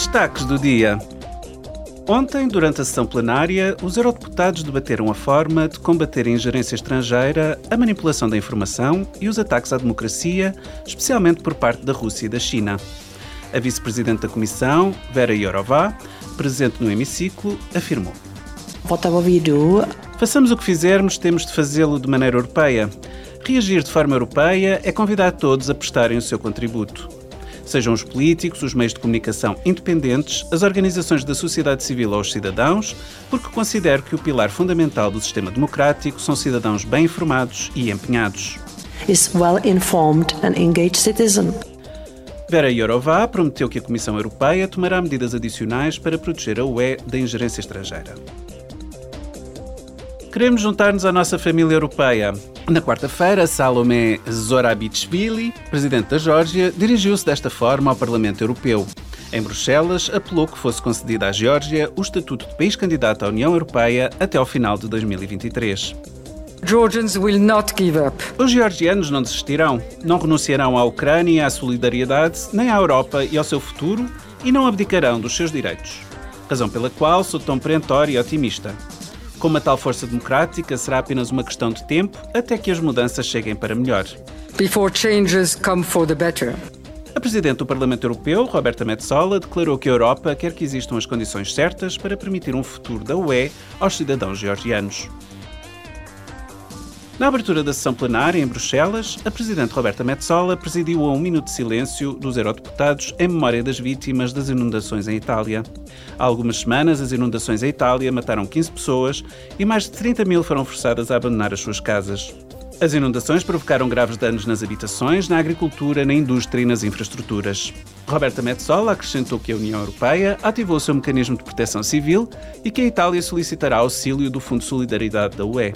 Destaques do dia. Ontem, durante a sessão plenária, os eurodeputados debateram a forma de combater a ingerência estrangeira, a manipulação da informação e os ataques à democracia, especialmente por parte da Rússia e da China. A vice-presidente da Comissão, Vera Jourová, presente no hemiciclo, afirmou: Façamos o que fizermos, temos de fazê-lo de maneira europeia. Reagir de forma europeia é convidar todos a prestarem o seu contributo. Sejam os políticos, os meios de comunicação independentes, as organizações da sociedade civil ou os cidadãos, porque considero que o pilar fundamental do sistema democrático são cidadãos bem informados e empenhados. is well-informed and engaged citizen. Vera Jourová prometeu que a Comissão Europeia tomará medidas adicionais para proteger a UE da ingerência estrangeira. Queremos juntar-nos à nossa família europeia. Na quarta-feira, Salome Zorabichvili, presidente da Geórgia, dirigiu-se desta forma ao Parlamento Europeu. Em Bruxelas, apelou que fosse concedido à Geórgia o estatuto de país candidato à União Europeia até ao final de 2023. Georgians will not give up. Os georgianos não desistirão, não renunciarão à Ucrânia e à solidariedade, nem à Europa e ao seu futuro, e não abdicarão dos seus direitos. Razão pela qual sou tão perentório e otimista. Com uma tal força democrática, será apenas uma questão de tempo até que as mudanças cheguem para melhor. Before changes come for the better. A Presidente do Parlamento Europeu, Roberta Metsola, declarou que a Europa quer que existam as condições certas para permitir um futuro da UE aos cidadãos georgianos. Na abertura da sessão plenária em Bruxelas, a Presidente Roberta Metsola presidiu a um minuto de silêncio dos eurodeputados em memória das vítimas das inundações em Itália. Há algumas semanas, as inundações em Itália mataram 15 pessoas e mais de 30 mil foram forçadas a abandonar as suas casas. As inundações provocaram graves danos nas habitações, na agricultura, na indústria e nas infraestruturas. Roberta Metsola acrescentou que a União Europeia ativou seu mecanismo de proteção civil e que a Itália solicitará auxílio do Fundo de Solidariedade da UE.